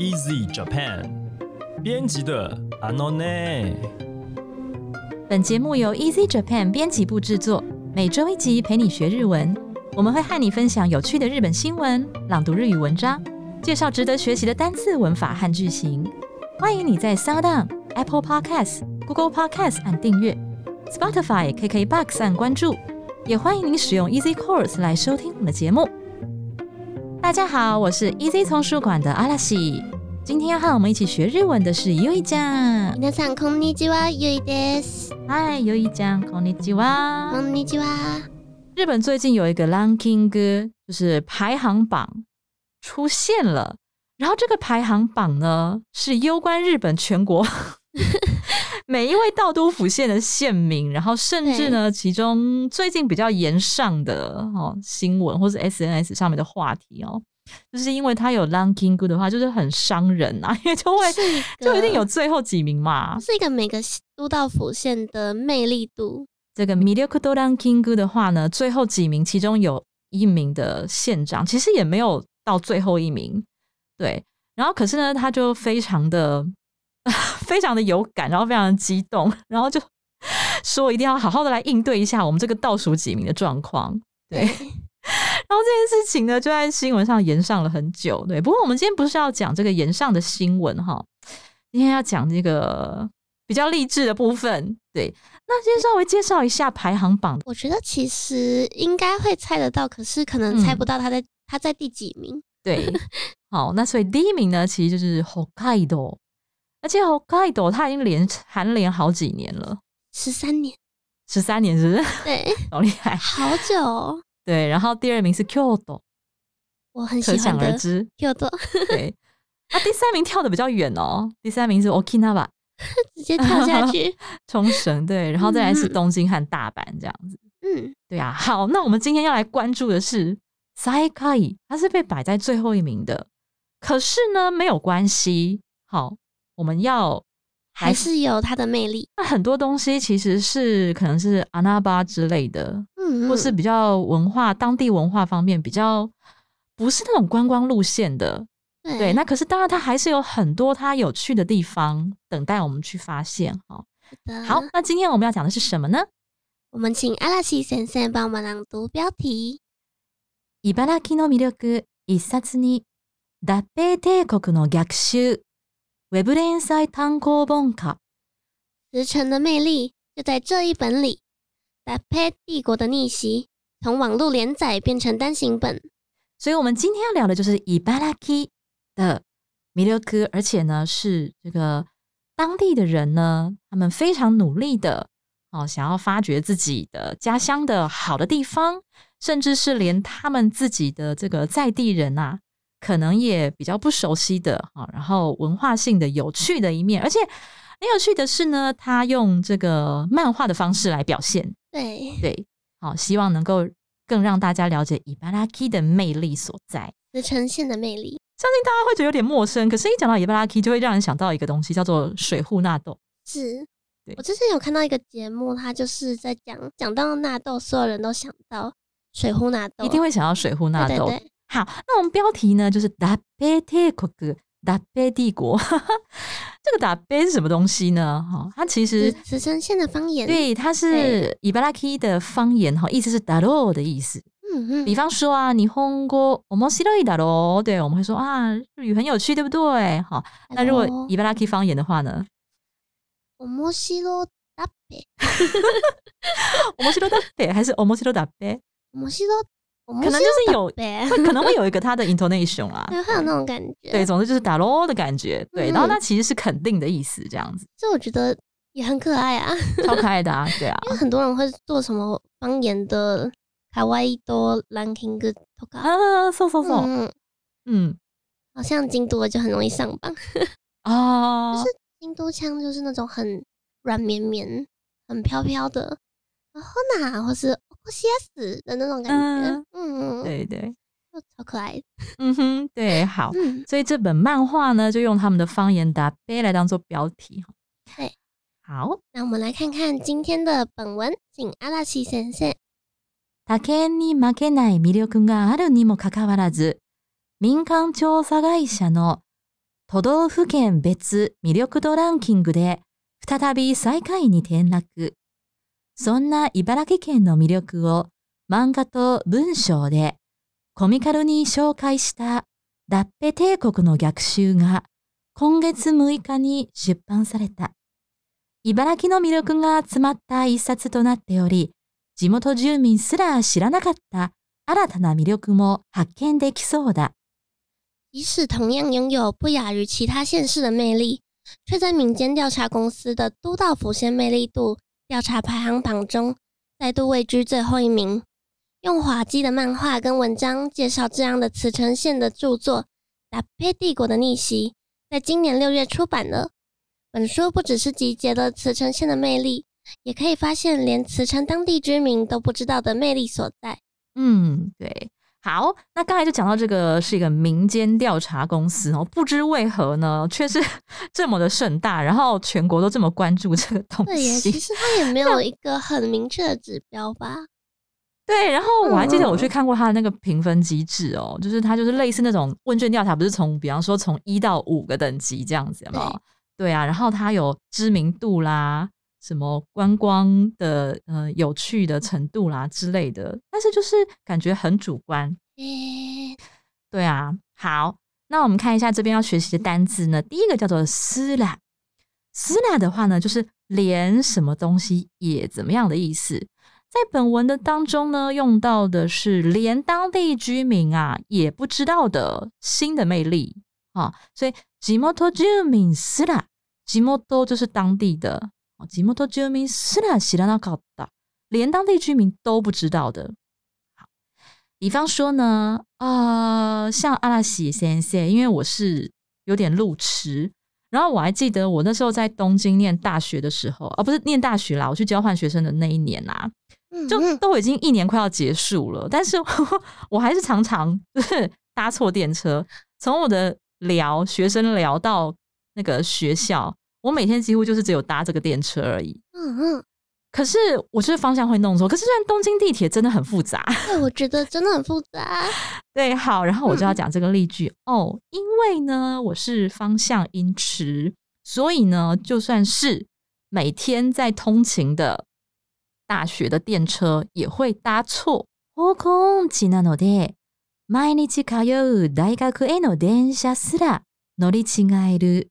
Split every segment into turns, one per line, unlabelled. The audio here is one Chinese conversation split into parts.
Easy Japan 编辑的 Anone。
本节目由 Easy Japan 编辑部制作，每周一集陪你学日文。我们会和你分享有趣的日本新闻、朗读日语文章，介绍值得学习的单词、文法和句型。欢迎你在 Sound、Apple Podcasts、Google Podcasts 按订阅，Spotify、KKBox 按关注，也欢迎您使用 Easy Course 来收听我们的节目。大家好，我是 Easy 丛书馆的阿拉西。今天要和我们一起学日文的是优一酱。
皆さんこんにちは、ゆいです。
嗨，优一酱，こんにちは。
こんにちは。
日本最近有一个 ranking 歌，就是排行榜出现了。然后这个排行榜呢，是攸关日本全国每一位道都府县的县民，然后甚至呢，其中最近比较延上的哦新闻或是 SNS 上面的话题哦， 就是因为他有 ranking 歌的话，就是很伤人啊，因为就会
一
就一定有最后几名嘛。
是一个每个都道府县的魅力度。
这个 m i l i k d o ranking 歌的话呢，最后几名其中有一名的县长，其实也没有到最后一名，对。然后可是呢，他就非常的 非常的有感，然后非常的激动，然后就 说一定要好好的来应对一下我们这个倒数几名的状况，对。然后这件事情呢，就在新闻上延上了很久，对。不过我们今天不是要讲这个延上的新闻哈，今天要讲这个比较励志的部分，对。那先稍微介绍一下排行榜，
我觉得其实应该会猜得到，可是可能猜不到他在、他在第几名。
对。好，那所以第一名呢，其实就是 Hokkaido，而且 Hokkaido 它已经连蝉联好几年了，
十三年，
十三年是不是？
对，
好厉害。
好久、哦。
对，然后第二名是 Kyoto，
我很喜
可想
欢
而知。
Kyoto，
对，啊，第三名跳的比较远哦，第三名是 Okinawa，
直接跳下去。
冲绳，对，然后再来是
嗯
东京和大阪这样子。
嗯，
对啊，好，那我们今天要来关注的是 Saikai，它是被摆在最后一名的，可是呢没有关系，好，我们要
还是有它的魅力。
那很多东西其实是可能是阿那巴之类的，
嗯，
或是比较文化当地文化方面比较不是那种观光路线的，
对
对，那可是当然它还是有很多它有趣的地方等待我们去发现。哈，
的
好，那今天我们要讲的是什么呢？
我们請阿拉西先生帮我们朗读标题。
茨城の魅力一冊に脱北帝国の逆襲ウェブ連載単行本化
驰骋的魅力就在这一本里，《 打패帝国的逆袭》从网络连载变成单行本。
所以我们今天要聊的就是伊巴拉基的魅力，而且呢是这个当地的人呢，他们非常努力的哦，想要发掘自己的家乡的好的地方，甚至是连他们自己的这个在地人啊，可能也比较不熟悉的啊，然后文化性的有趣的一面，而且很有趣的是呢，他用这个漫画的方式来表现，
对，
对，好，希望能够更让大家了解伊巴拉基的魅力所在。
驰骋县的魅力
相信大家会觉得有点陌生，可是，一讲到伊巴拉 k 就会让人想到一个东西，叫做水户纳豆。
是
对。
我之前有看到一个节目，它就是在讲讲到纳豆，所有人都想到水户纳豆，
一定会想到水户纳豆。
对对对
好，那我们标题呢，就是达贝帝国，达贝帝国。这个达贝是什么东西呢？哈，它其实
驰驰骋县的方言。，
对，它是伊巴拉 k 的方言哈，意思是达罗的意思。
嗯嗯，
比方说啊，你红过面白いだろ，对，我们会说啊，日语很有趣，对不对？好，那如果伊巴拉 k 方言的话呢？
面白だっぺ，
面白だべ还是面白だべ？
面白，
可能就是有
呗，
会可能会有一个它的 intonation 啦，
对，会有那种感觉。
对，，总之就是打咯的感觉，对，
嗯
然后它其实是肯定的意思，这样子，
这我觉得也很可爱啊。
超可爱的啊，对啊，
因为很多人会做什么方言的卡哇伊多 ranking とか，
啊，そうそうそう，
嗯，
嗯
好像京都的就很容易上榜。
啊，
京都腔就是那种很软绵绵、很飘飘的，然 后呢，或是欧西亚斯的那种感觉，
嗯。
嗯，，
对对，
就超可爱。的，
嗯哼，对，好，
嗯，
所以这本漫画呢，就用他们的方言打杯来当做标题，
对，
好，
那我们来看看今天的本文，请阿拉西先生。
他県に負けない魅力があるにもかかわらず、民間調査会社の都道府県別魅力度ランキングで再び最下位に転落。そんな茨城県の魅力を漫画と文章でコミカルに紹介した脱ペ帝国の逆襲が今月6日に出版された。茨城の魅力が詰まった一冊となっており、地元住民すら知らなかった新たな魅力も発見できそうだ。
即使同样拥有不亚于其他县市的魅力，却在民间调查公司的都道府县魅力度调查排行榜中再度位居最后一名。用滑稽的漫画跟文章介绍这样的茨城县的著作《打配帝国的逆袭》，在今年六月出版了。本书不只是集结了茨城县的魅力，也可以发现连茨城当地居民都不知道的魅力所在。
嗯，对，好，那刚才就讲到这个是一个民间调查公司哦，不知为何呢，却是 这么的盛大，然后全国都这么关注这个东
对耶，其。实它也没有一个很明确的指标吧？
对，然后我还记得我去
嗯
看过他的那个评分机制哦，就是它就是类似那种问卷调查，不是从比方说从一到五个等级这样子，有没有？对啊，然后它有知名度啦，什么观光的呃有趣的程度啦之类的，但是就是感觉很主观。
诶、
对啊，好，那我们看一下这边要学习的单字呢。第一个叫做“斯啦”，“斯啦”的话呢，就是连什么东西也怎么样的意思。在本文的当中呢，用到的是连当地居民啊也不知道的新的魅力啊，所以“地元住民すら”，地元就是当地的，哦地元住民すら知らなかった，连当地居民都不知道的。比方说呢，呃，像阿拉西先生，因为我是有点路痴，然后我还记得我那时候在东京念大学的时候，啊，不是念大学啦，我去交换学生的那一年啊，就
嗯嗯
都已经一年快要结束了，但是我还是常常就是搭错电车，从我的聊学生聊到那个学校， 我每天几乎就是只有搭这个电车而已。
嗯嗯，
可是我就是方向会弄错，可是虽然东京地铁真的很复杂，
对，我觉得真的很复杂。
对，好，然后我就要讲这个例句、哦，因为呢我是方向音痴，所以呢就算是每天在通勤的大学的电车也会搭错。方向音痴なので、毎日通う大学への電車すら乗り違える。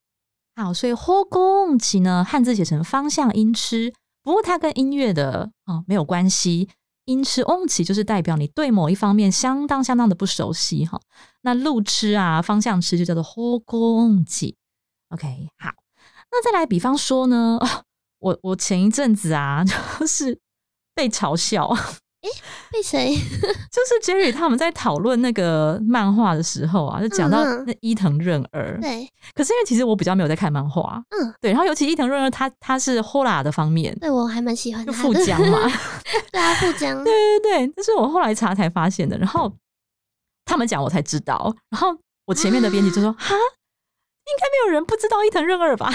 好，所以方向音痴呢，汉字写成方向音痴，不过它跟音乐的哦没有关系。音痴音痴就是代表你对某一方面相当相当的不熟悉哈。那路痴啊，方向痴就叫做方向音痴。OK，好，那再来，比方说呢，我我前一阵子啊，就是被嘲笑，
被谁？
就是 Jerry 他们在讨论那个漫画的时候啊，就讲到那伊藤润二。
对
可是因为其实我比较没有在看漫画，
嗯，
对，然后尤其伊藤润二他他是 Hola 的方面，
对我还蛮喜欢
就
他的。
富江嘛，
对啊，富江。
对对对，这是我后来查才发现的。然后他们讲我才知道，然后我前面的编辑就说：“ 哈，应该没有人不知道伊藤润二吧？”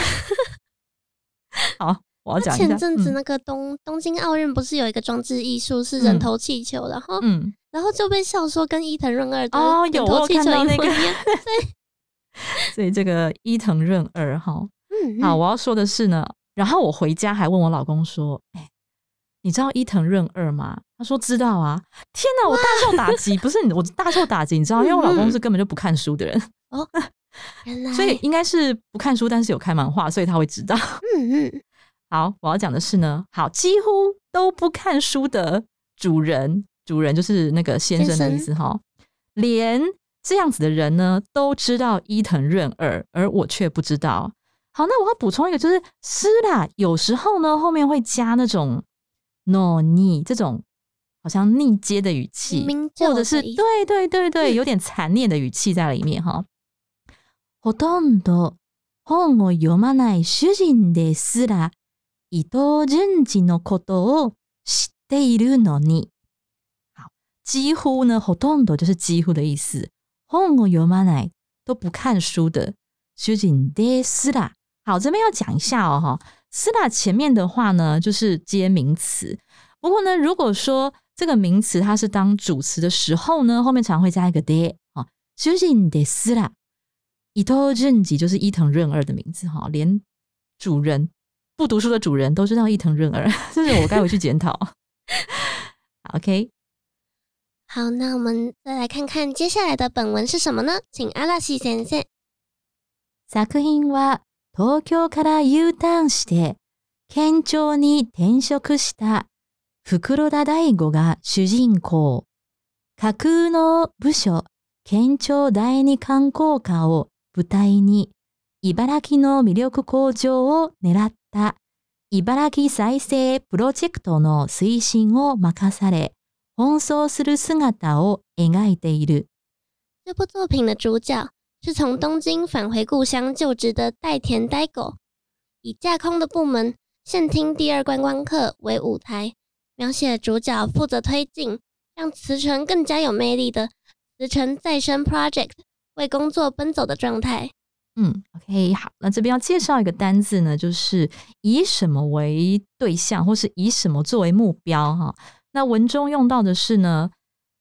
好，我要讲一下。
前阵子
嗯
那个东、东京奥运不是有一个装置艺术是人
嗯
头气球，然后
嗯，
然后就被笑说跟伊藤润二的
哦有我看到那个。所以这个伊藤润二哈，
嗯，
好，
嗯
我要说的是呢，然后我回家还问我老公说：“哎、你知道伊藤润二吗？”他说：“知道啊。”天哪，我大受打击，不是你，我大受打击，你知道，因为我老公是根本就不看书的人，
原来，
所以应该是不看书，但是有看漫画，所以他会知道。
嗯嗯，
好，我要讲的是呢，好，几乎都不看书的主人，主人就是那个先生的意思哈，连这样子的人呢都知道伊藤润二，而我却不知道。好，那我要补充一个，就是诗啦，有时候呢后面会加那种 no 逆这种好像逆接的语气，
明就
或者是
的意思
对对对对，有点残念的语气在里面哈。ほとんど本を読まない主人ですら 伊藤潤二のことを知っているのに。好，几乎呢，ほとんど就是几乎的意思。本を読まない都不看书的主人ですら。好，这边要讲一下哦，哈，すら前面的话呢，就是接名词。不过呢，如果说这个名词它是当主词的时候呢，后面常会加一个で。啊，主人ですら。 伊藤润吉就是伊藤润二的名字哈，连主人 不读书的主人都知道伊藤润二，这是我该回去检讨。OK，
好，那我们再来看看接下来的本文是什么呢？请阿拉西先生。
作品は東京から U ターンして県庁に転職した袋田大吾が主人公。架空の部署、県庁第二観光課を舞台に、茨城の魅力向上を狙っった茨城再生プロジェクトの推進を任され、奔走する姿を描いている。
这部作品的主角是从东京返回故乡就职的代田呆狗，以架空的部门县厅第二观光课为舞台，描写主角负责推进让慈城更加有魅力的慈城再生 Project 为工作奔走的状态。
嗯，OK，好，那这边要介绍一个单字呢，就是以什么为对象，或是以什么作为目标哈。那文中用到的是呢，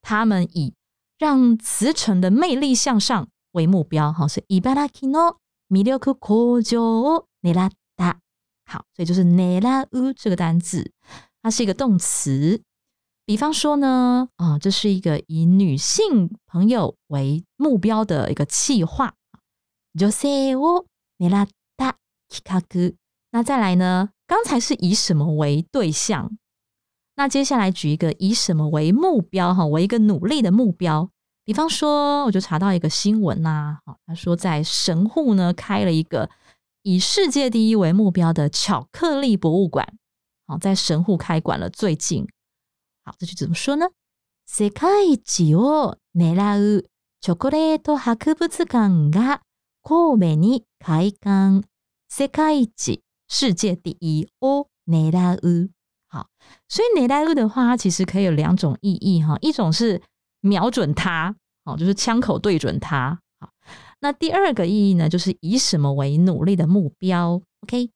他们以让慈城的魅力向上为目标哈，是茨城の魅力向上を狙った。好，所以就是狙う这个单字，它是一个动词。比方说呢，啊，这是一个以女性朋友为目标的一个企划。 女性を狙った企画。那再来呢？刚才是以什么为对象？那接下来举一个以什么为目标？哈，为一个努力的目标。比方说，我就查到一个新闻呐，好，他说在神户呢开了一个以世界第一为目标的巧克力博物馆。好，在神户开馆了。最近，好，这句怎么说呢？世界一を狙うチョコレート博物館が 神戸に開館。世界一，世界第一を狙う。好，所以狙う的话，它其实可以有两种意义哈。一种是瞄准它，好，就是枪口对准它。好，那第二个意义呢，就是以什么为努力的目标。OK。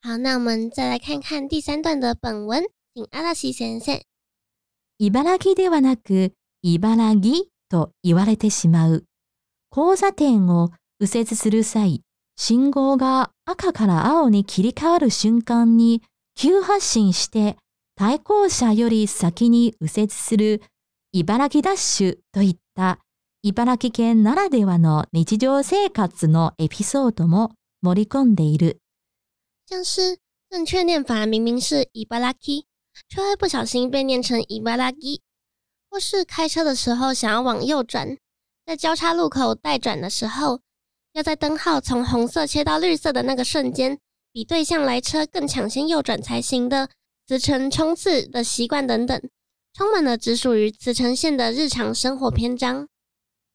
好，那我们再来看看第三段的本文，请阿拉西先生。
茨城ではなく茨城と言われてしまう。 交差点を右折する際、信号が赤から青に切り替わる瞬間に急発進して対向車より先に右折する茨城ダッシュといった茨城県ならではの日常生活のエピソードも盛り込んでいる。
像是正确念法明明是茨城，却会不小心被念成茨城，或是开车的时候想要往右转。在交叉路口待转的时候，要在灯号从红色切到绿色的那个瞬间，比对向来车更抢先右转才行的慈城冲刺的习惯等等，充满了只属于慈城县的日常生活篇章。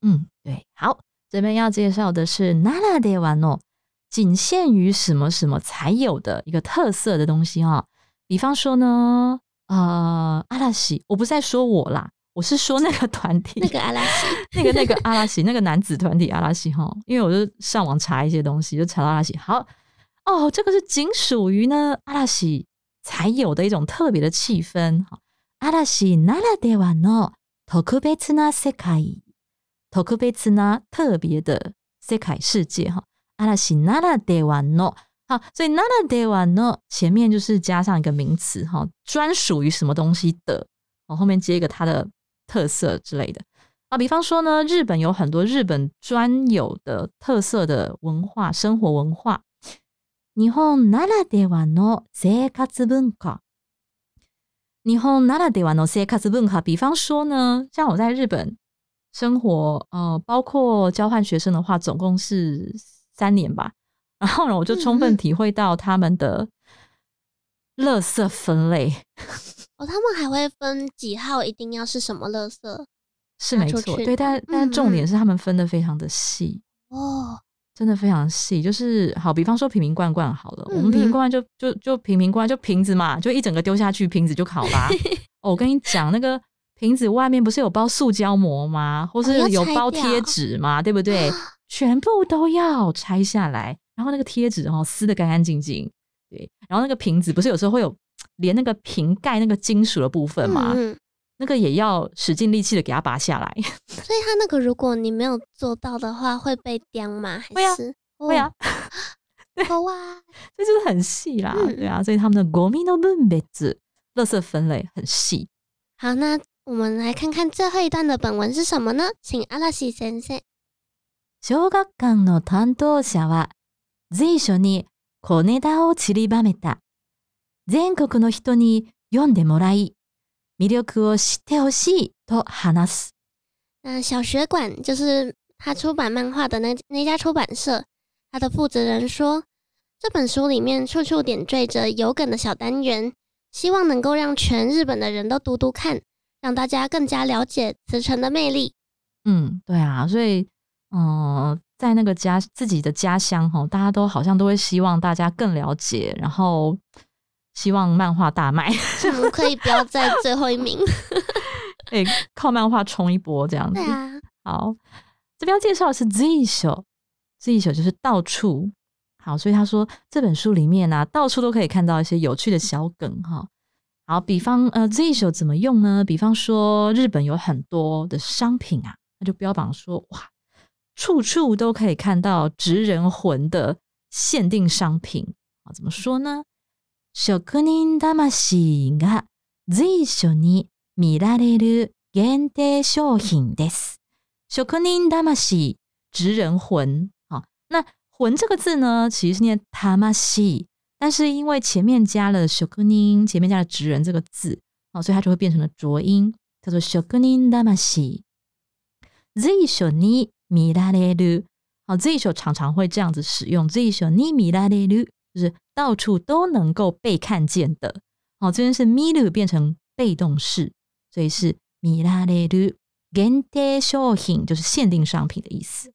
嗯，对，好，这边要介绍的是 Nara de Wano，仅限于什么什么才有的一个特色的东西哈。比方说呢，呃，阿拉西，我不是在说我啦。我是说那个团体，
那个阿拉西，
那个那个阿拉西，那个男子团体阿拉西哈，因为我就上网查一些东西，就查到阿拉西。好哦，这个是仅属于呢阿拉西才有的一种特别的气氛哈。阿拉西ならではの特別な世界，特別な特别的世界世界哈。阿拉西ならではの好，所以ならではの前面就是加上一个名词哈，专属于什么东西的，哦，后面接一个它的。 特色之类的啊，比方说呢，日本有很多日本专有的特色的文化、生活文化。日本ならではの生活文化。日本ならではの生活文化。比方说呢，像我在日本生活，呃，包括交换学生的话，总共是三年吧。然后呢，我就充分体会到他们的垃圾分类。
哦，他们还会分几号，一定要是什么垃圾？
是没错，对，但但重点是他们分的非常的细
哦，
真的非常细。就是好，比方说瓶瓶罐罐好了，我们瓶瓶罐罐就就就瓶瓶罐罐就瓶子嘛，就一整个丢下去，瓶子就好啦。哦，我跟你讲，那个瓶子外面不是有包塑胶膜吗？或是有包贴纸吗？对不对？全部都要拆下来，然后那个贴纸哦撕的干干净净，对，然后那个瓶子不是有时候会有。连那个瓶盖那个金属的部分嘛， 那个也要使尽力气的给它拔下来。
所以他那个如果你没有做到的话，会被刁吗？
会啊
还是
会啊，
好啊，
这就是很细啦，
嗯
对啊，所以他们的ゴミの分別、垃圾分类很细。
好，那我们来看看最后一段的本文是什么呢？请阿拉西先生。
小学館の担当者は随所に小ネタを散りばめた。 全国の人に読んでもらい、魅力を知ってほしいと話す。
那小学馆就是他出版漫画的那那家出版社，他的负责人说，这本书里面处处点缀着有梗的小单元，希望能够让全日本的人都读读看，让大家更加了解慈城的魅力。
嗯，对啊，所以，嗯、在那个家自己的家乡哈，大家都好像都会希望大家更了解，然后 希望漫画大卖，
我们可以不要在最后一名。
哎，靠漫画冲一波这样子好，这边要介绍的是 Z 手，Z 手就是到处好，所以他说这本书里面呢、到处都可以看到一些有趣的小梗哈。好，比方呃，Z 手怎么用呢？比方说日本有很多的商品啊，他就标榜说哇，处处都可以看到直人魂的限定商品啊，怎么说呢？職人魂が随所に見られる限定商品です。職人魂，职人魂。好，那魂这个字呢，其实是念 tamashi，但是因为前面加了職人，前面加了职人这个字，哦，所以它就会变成了浊音，叫做職人魂。随所に見られる，好，随所常常会这样子使用，随所に見られる 就是到处都能够被看见的。好，这边是見る变成被动式，所以是見られる限定商品，就是限定商品的意思。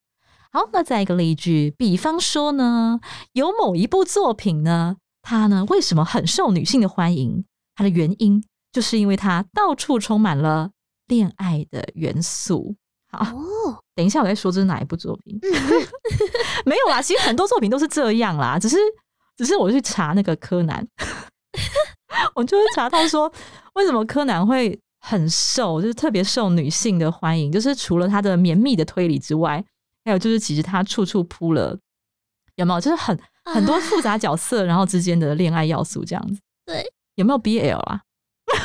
好，那再一个例句，比方说呢，有某一部作品呢，它呢为什么很受女性的欢迎？它的原因就是因为它到处充满了恋爱的元素。好，
哦，
等一下我再说这是哪一部作品。
嗯
没有啦，其实很多作品都是这样啦，只是 只是我去查那个柯南，我就会查到说为什么柯南会很受，就是特别受女性的欢迎，就是除了他的绵密的推理之外，还有就是其实他处处铺了，有没有？就是很很多复杂角色，然后之间的恋爱要素这样子。
对，
有没有 BL 啊？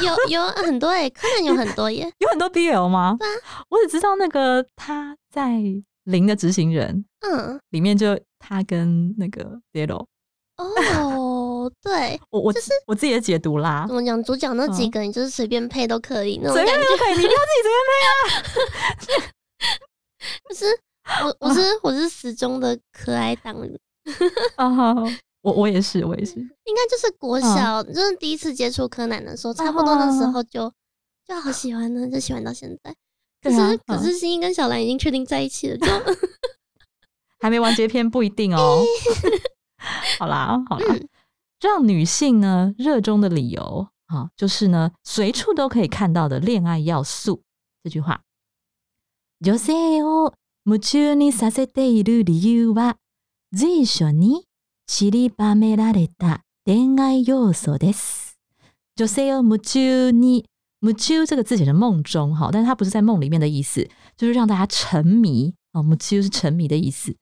有有很多诶，柯南有很多耶。
有很多 BL 吗？
对
我只知道那个他在《零的执行人》
嗯，
里面就他跟那个 Zero，
哦，对，
我我
就是
我自己的解读啦
怎，么讲？主角那几
嗯
个，你就是随便配都可以那种
随。便都可以，你不要自己随便配啊
就是我我是 我是死忠的可爱党，应
配啊。好 好我我也是，我也是。
应该就是国小，就是第一次接触柯南的时候，差不多那时候就就好喜欢呢，就喜欢到现在。可是、可是新一跟小兰已经确定在一起了，就
还没完结篇不一定哦。好啦，好啦，让女性呢热衷的理由啊，就是呢随处都可以看到的恋爱要素。这句话，女性を夢中にさせている理由は随所に散りばめられた恋愛要素です。女性を夢中に夢中这个字写成梦中哈，但是它不是在梦里面的意思，就是让大家沉迷哦。夢中是沉迷的意思。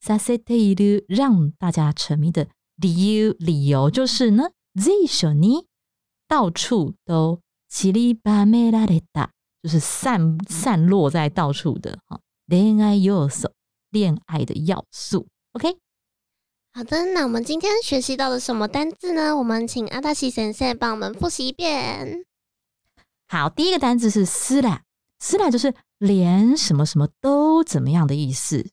させている让大家沉迷的理由，理由就是呢，随所に到处都散りばめられた，就是散散落在到处的哈。恋愛要素，恋爱的要素。OK，
好的。那我们今天学习到了什么单字呢？我们请阿大西先生帮我们复习一遍。
好，第一个单字是斯啦，斯啦就是连什么什么都怎么样的意思。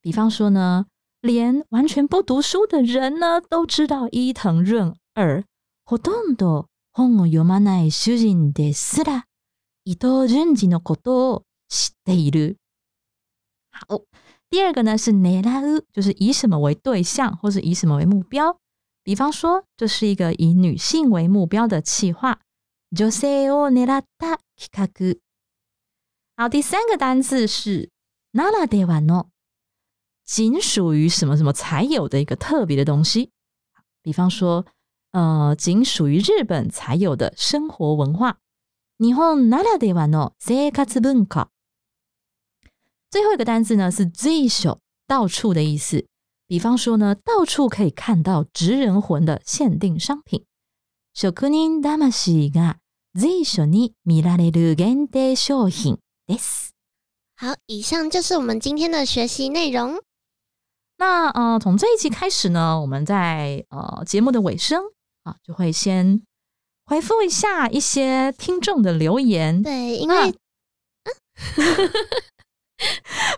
好，比方说呢，连完全不读书的人呢都知道伊藤润二。ほとんど本を読まない主人ですら伊藤潤二のことを知っている。好，第二个呢是狙う，就是以什么为对象，或是以什么为目标。比方说，这是一个以女性为目标的企划。女性を狙った企画。好，第三个单字是ならではの， 仅属于什么什么才有的一个特别的东西。比方说，呃，仅属于日本才有的生活文化。 日本ならではの生活文化。最后一个单字呢是随所，到处的意思。比方说呢，到处可以看到职人魂的限定商品。職人魂が随所に見られる限定商品です。
好，以上就是我们今天的学习内容。
那呃，从这一集开始呢，我们在呃节目的尾声啊，就会先回复一下一些听众的留言。
对，因为、
啊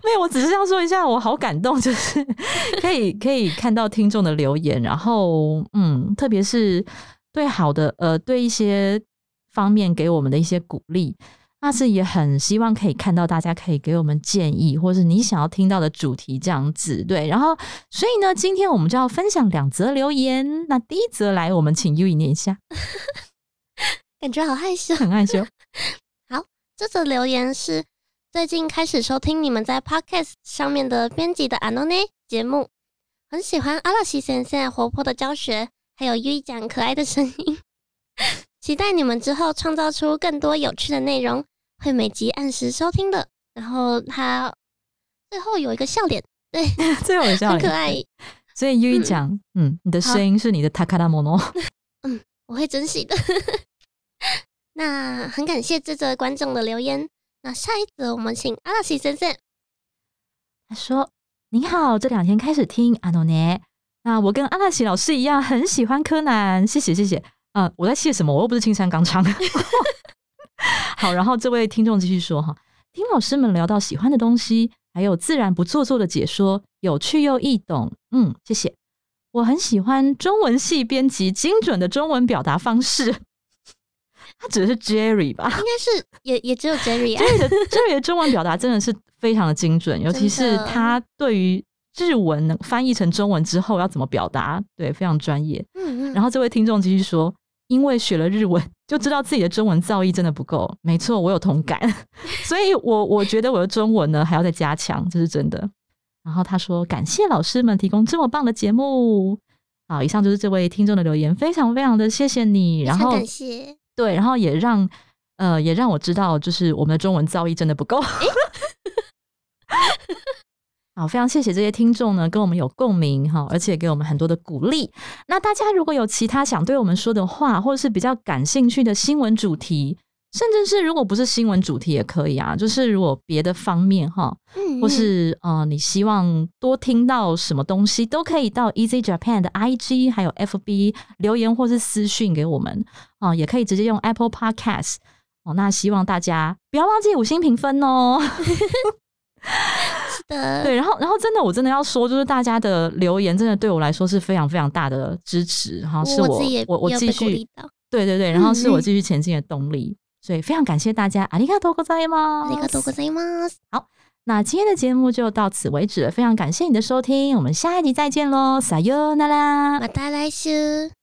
没有，我只是要说一下，我好感动，就是 可以可以看到听众的留言，然后嗯，特别是对好的呃对一些方面给我们的一些鼓励，那是也很希望可以看到大家可以给我们建议，或是你想要听到的主题这样子。对，然后所以呢，今天我们就要分享两则留言。那第一则来，我们请 U 一念一下，
感觉好害羞。
很害羞。
好这则留言是最近开始收听你们在 Podcast 上面的编辑的 Anone 节目，很喜欢阿拉西先生活泼的教学，还有 U 讲可爱的声音，期待你们之后创造出更多有趣的内容，会每集按时收听的。然后他最后有一个笑脸，对，
最后有笑脸
很可爱，
所以 U 一讲，嗯，你的声音是你的 Takara mono。
我会珍惜的。那很感谢这则观众的留言。那下一则我们请阿拉西先生。
他说：“您好，这两天开始听阿诺呢。那我跟阿拉西老师一样，很喜欢柯南，谢谢谢谢。呃，我在谢什么？我又不是青山刚昌。好，然后这位听众继续说哈，听老师们聊到喜欢的东西，还有自然不做作的解说，有趣又易懂。嗯，谢谢。我很喜欢中文系编辑精准的中文表达方式。他指的是 Jerry 吧？
应该是也也只有 Jerry 啊。
Jerry 的 Jerry 的中文表达真的是非常的精准，尤其是他对于日文能翻译成中文之后要怎么表达，对，非常专业。
嗯嗯，
然后这位听众继续说，因为学了日文，就知道自己的中文造诣真的不够。没错，我有同感，所以我我觉得我的中文呢还要再加强，这是真的。然后他说，感谢老师们提供这么棒的节目。好，以上就是这位听众的留言，非常非常的谢谢你。然后
感谢。
对，然后也让呃也让我知道，就是我们的中文造诣真的不够。好，非常谢谢这些听众呢，跟我们有共鸣哈，而且给我们很多的鼓励。那大家如果有其他想对我们说的话，或者是比较感兴趣的新闻主题，甚至是如果不是新闻主题也可以啊，就是如果别的方面哈，
嗯，
或
嗯
是呃，你希望多听到什么东西，都可以到 Easy Japan 的 IG 还有 FB 留言或是私讯给我们哦、也可以直接用 Apple Podcast 哦。那希望大家不要忘记五星评分哦。
是的，
对，然后然后真的，我真的要说，就是大家的留言，真的对我来说是非常非常大的支持，哈，是我
我
我继续，对对对，然后是我继续前进的动力，所以非常感谢大家，阿里卡多哥
在吗？阿里卡多哥在吗？好，
那今天的节目就到此为止了，非常感谢你的收听，我们下一集再见喽，撒哟那拉，
马达来斯。